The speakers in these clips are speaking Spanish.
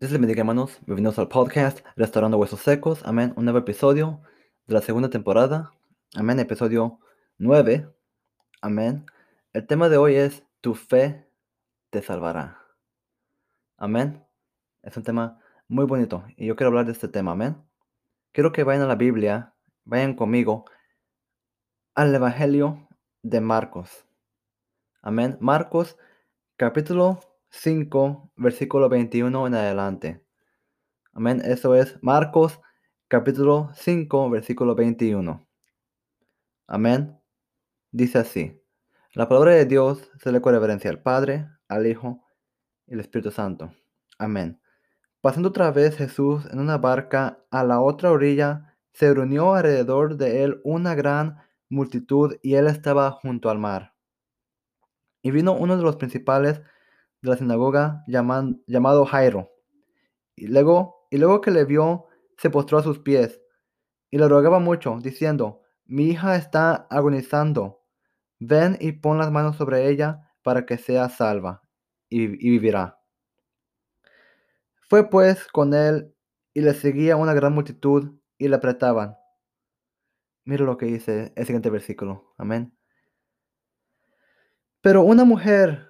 Dios les bendiga, hermanos. Bienvenidos al podcast Restaurando Huesos Secos. Amén. Un nuevo episodio de la segunda temporada. Amén. Episodio 9. Amén. El tema de hoy es Tu fe te salvará. Amén. Es un tema muy bonito y yo quiero hablar de este tema. Amén. Quiero que vayan a la Biblia, vayan conmigo al Evangelio de Marcos. Amén. Marcos capítulo 5, versículo 21 en adelante. Amén. Eso es Marcos capítulo 5, versículo 21. Amén. Dice así. La palabra de Dios se le reverencia al Padre, al Hijo y al Espíritu Santo. Amén. Pasando otra vez Jesús en una barca a la otra orilla, se reunió alrededor de él una gran multitud y él estaba junto al mar. Y vino uno de los principales de la sinagoga llamado Jairo. Y luego, y luego que le vio, se postró a sus pies y le rogaba mucho, diciendo, mi hija está agonizando, ven y pon las manos sobre ella para que sea salva y, y vivirá. Fue pues con él y le seguía una gran multitud y le apretaban. Mira lo que dice el siguiente versículo. Amén. Pero una mujer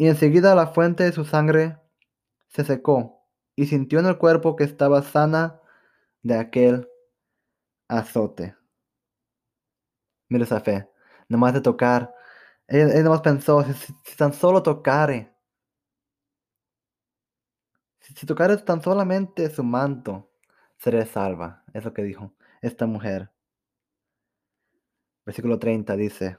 Y enseguida la fuente de su sangre se secó y sintió en el cuerpo que estaba sana de aquel azote. Mira esa fe, nomás de tocar. Él, nomás pensó, si, tan solo tocare, si, si tocare tan solamente su manto, seré salva. Es lo que dijo esta mujer. Versículo 30 dice,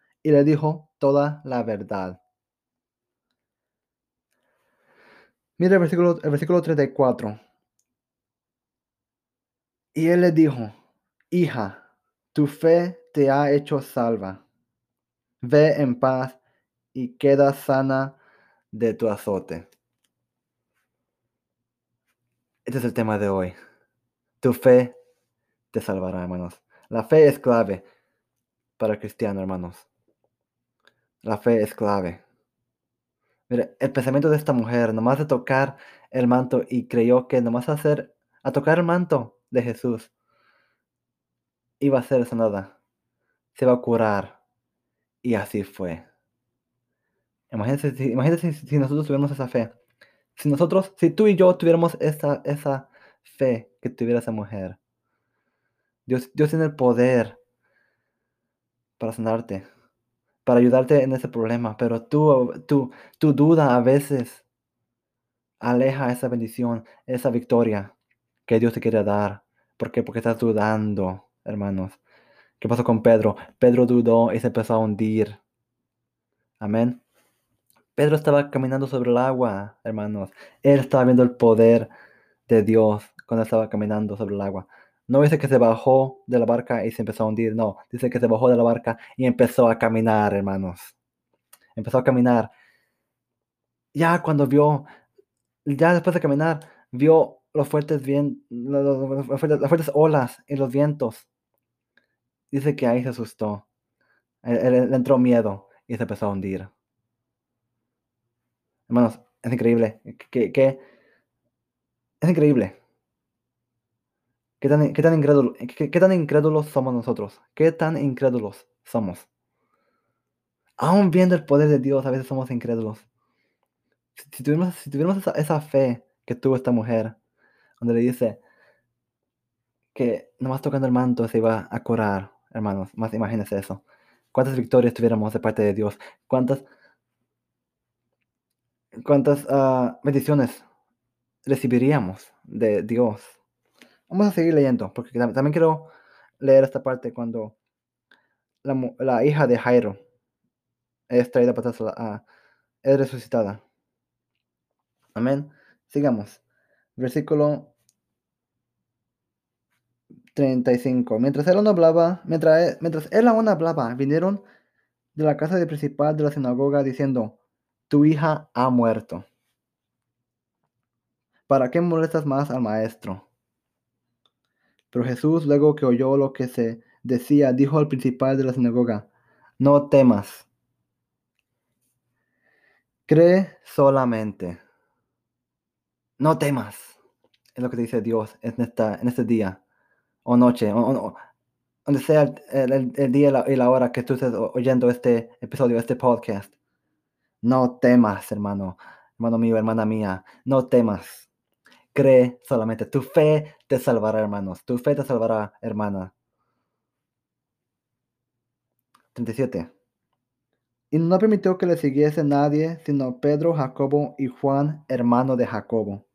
y le dijo toda la verdad. Mira el versículo, el versículo 34. Y él le dijo, hija, tu fe te ha hecho salva. Ve en paz y queda sana de tu azote. Este es el tema de hoy. Tu fe te salvará, hermanos. La fe es clave para el cristiano, hermanos. La fe es clave. Mire, el pensamiento de esta mujer, nomás de tocar el manto y creyó que nomás hacer, a tocar el manto de Jesús, iba a ser sanada, se va a curar. Y así fue. Imagínense, imagínense si, nosotros tuviéramos esa fe. Si nosotros, si tú y yo tuviéramos esa, esa fe que tuviera esa mujer. Dios, Dios tiene el poder para sanarte para ayudarte en ese problema, pero tú, tú, tu duda a veces aleja esa bendición, esa victoria que Dios te quiere dar. ¿Por qué? Porque estás dudando, hermanos. ¿Qué pasó con Pedro? Pedro dudó y se empezó a hundir. Amén. Pedro estaba caminando sobre el agua, hermanos. Él estaba viendo el poder de Dios cuando estaba caminando sobre el agua. No dice que se bajó de la barca y se empezó a hundir, no. Dice que se bajó de la barca y empezó a caminar, hermanos. Empezó a caminar. Ya cuando vio, ya después de caminar, vio los fuertes, bien, las fuertes olas y los vientos. Dice que ahí se asustó. Le entró miedo y se empezó a hundir. Hermanos, es increíble. Que, es increíble. ¿Qué tan, qué tan, incrédulos somos nosotros? ¿Qué tan incrédulos somos? Aún viendo el poder de Dios, a veces somos incrédulos. Si, tuviéramos, esa, fe que tuvo esta mujer, donde le dice que nomás tocando el manto se iba a curar, hermanos. Más imagínense eso. ¿Cuántas victorias tuviéramos de parte de Dios? ¿Cuántas, cuántas ah, bendiciones recibiríamos de Dios? Vamos a seguir leyendo, porque también quiero leer esta parte cuando la, hija de Jairo es traída para atrás, a, es resucitada. Amén. Sigamos. Versículo 35. Mientras él aún hablaba, mientras mientras él aún hablaba, vinieron de la casa del principal de la sinagoga diciendo, tu hija ha muerto. ¿Para qué molestas más al maestro? Pero Jesús, luego que oyó lo que se decía, dijo al principal de la sinagoga, no temas, cree solamente, no temas, es lo que dice Dios en, esta, en este día o noche, o, donde sea el, día y la, hora que tú estés oyendo este episodio, este podcast. No temas, hermano, hermano mío, hermana mía, no temas. Cree solamente. Tu fe te salvará, hermanos. Tu fe te salvará, hermana. 37. Y no permitió que le siguiese nadie, sino Pedro, Jacobo y Juan, hermano de Jacobo.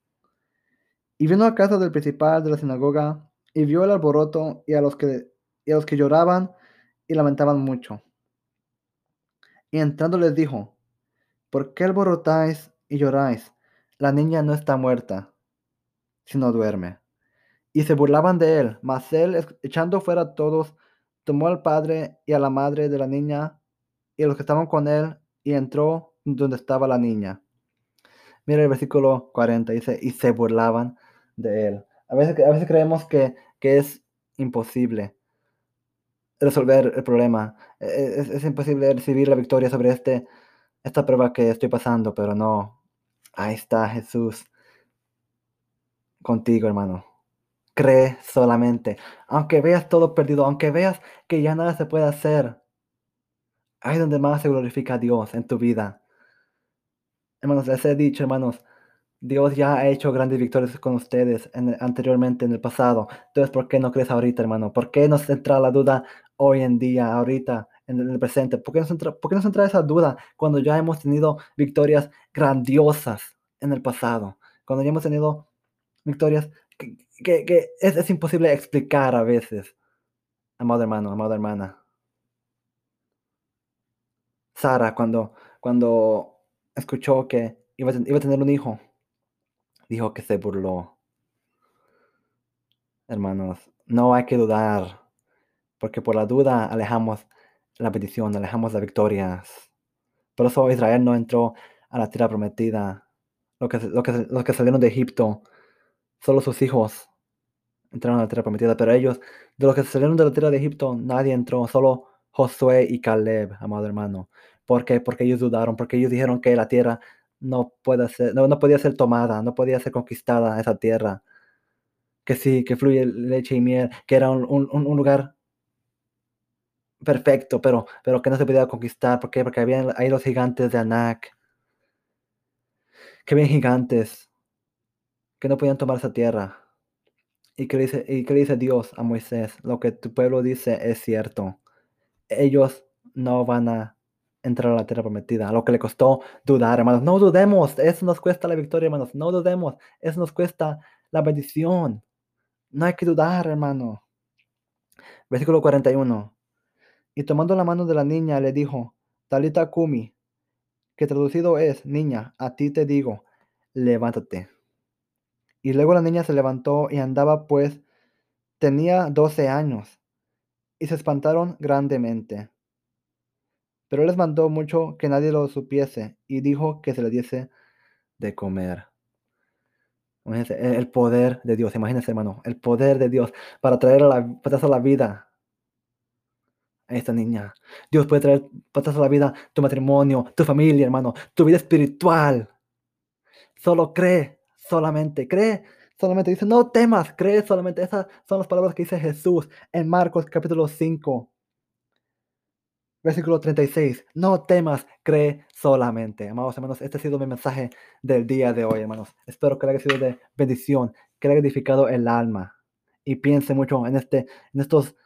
Y vino a casa del principal de la sinagoga y vio el alboroto y a los que, a los que lloraban y lamentaban mucho. Y entrando les dijo, ¿por qué alborotáis y lloráis? La niña no está muerta, sino duerme. Y se burlaban de él, mas él, echando fuera a todos, tomó al padre y a la madre de la niña y a los que estaban con él y entró donde estaba la niña. Mira el versículo 40, dice, y se burlaban de él. A veces, a veces creemos que, que es imposible resolver el problema. E, e, es, es, imposible recibir la victoria sobre este, esta prueba que estoy pasando, pero no. Ahí está Jesús contigo, hermano. Cree solamente. Aunque veas todo perdido, aunque veas que ya nada se puede hacer, ahí donde más se glorifica a Dios en tu vida. Hermanos, les he dicho, hermanos, Dios ya ha hecho grandes victorias con ustedes anteriormente en el pasado. Entonces, ¿por qué no crees ahorita, hermano? ¿Por qué nos entra la duda hoy en día, ahorita, en el presente? ¿Por qué, nos entra, ¿Por qué nos entra esa duda cuando ya hemos tenido victorias grandiosas en el pasado? Cuando ya hemos tenido victorias que, que, es, es imposible explicar a veces. Amado hermano, amada hermana. Sara, cuando, cuando escuchó que iba iba a tener un hijo, dijo que se burló. Hermanos, no hay que dudar, porque por la duda alejamos la bendición, alejamos las victorias. Por eso Israel no entró a la tierra prometida. Lo que, lo que, los que salieron de Egipto, solo sus hijos entraron a la tierra prometida, pero ellos, de los que salieron de la tierra de Egipto, nadie entró, solo Josué y Caleb, amado hermano. ¿Por qué? Porque ellos dudaron, porque ellos dijeron que la tierra no, puede ser, no, no podía ser tomada, no podía ser conquistada esa tierra. Que sí, que fluye leche y miel, que era un, un, lugar perfecto, pero, pero que no se podía conquistar. ¿Por qué? Porque había ahí los gigantes de Anak. Que habían gigantes que no podían tomar esa tierra. ¿Y que dice, y que dice Dios a Moisés? Lo que tu pueblo dice es cierto. Ellos no van a entrar a la tierra prometida, lo que le costó dudar, hermanos. No dudemos, eso nos cuesta la victoria, hermanos. No dudemos, eso nos cuesta la bendición. No hay que dudar, hermano. Versículo 41. Y tomando la mano de la niña le dijo, Talita Kumi, que traducido es, niña, a ti te digo, levántate. Y luego la niña se levantó y andaba, pues tenía doce años. Y se espantaron grandemente. Pero él les mandó mucho que nadie lo supiese y dijo que se le diese de comer. Imagínense, el poder de Dios, imagínense hermano, el poder de Dios para traer la, a la vida a esta niña. Dios puede traer patas a la vida tu matrimonio, tu familia, hermano, tu vida espiritual. Solo cree, solamente cree, solamente dice, no temas, cree solamente. Esas son las palabras que dice Jesús en Marcos capítulo 5, Versículo 36. No temas, cree solamente. Amados hermanos, este ha sido mi mensaje del día de hoy, hermanos. Espero que le haya sido de bendición, que le haya edificado el alma. Y piense mucho en, este, en estas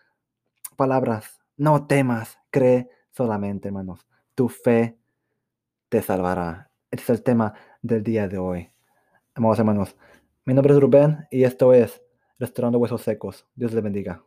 palabras. No temas, cree solamente, hermanos. Tu fe te salvará. Este es el tema del día de hoy. Amados hermanos, mi nombre es Rubén y esto es Restaurando Huesos Secos. Dios les bendiga.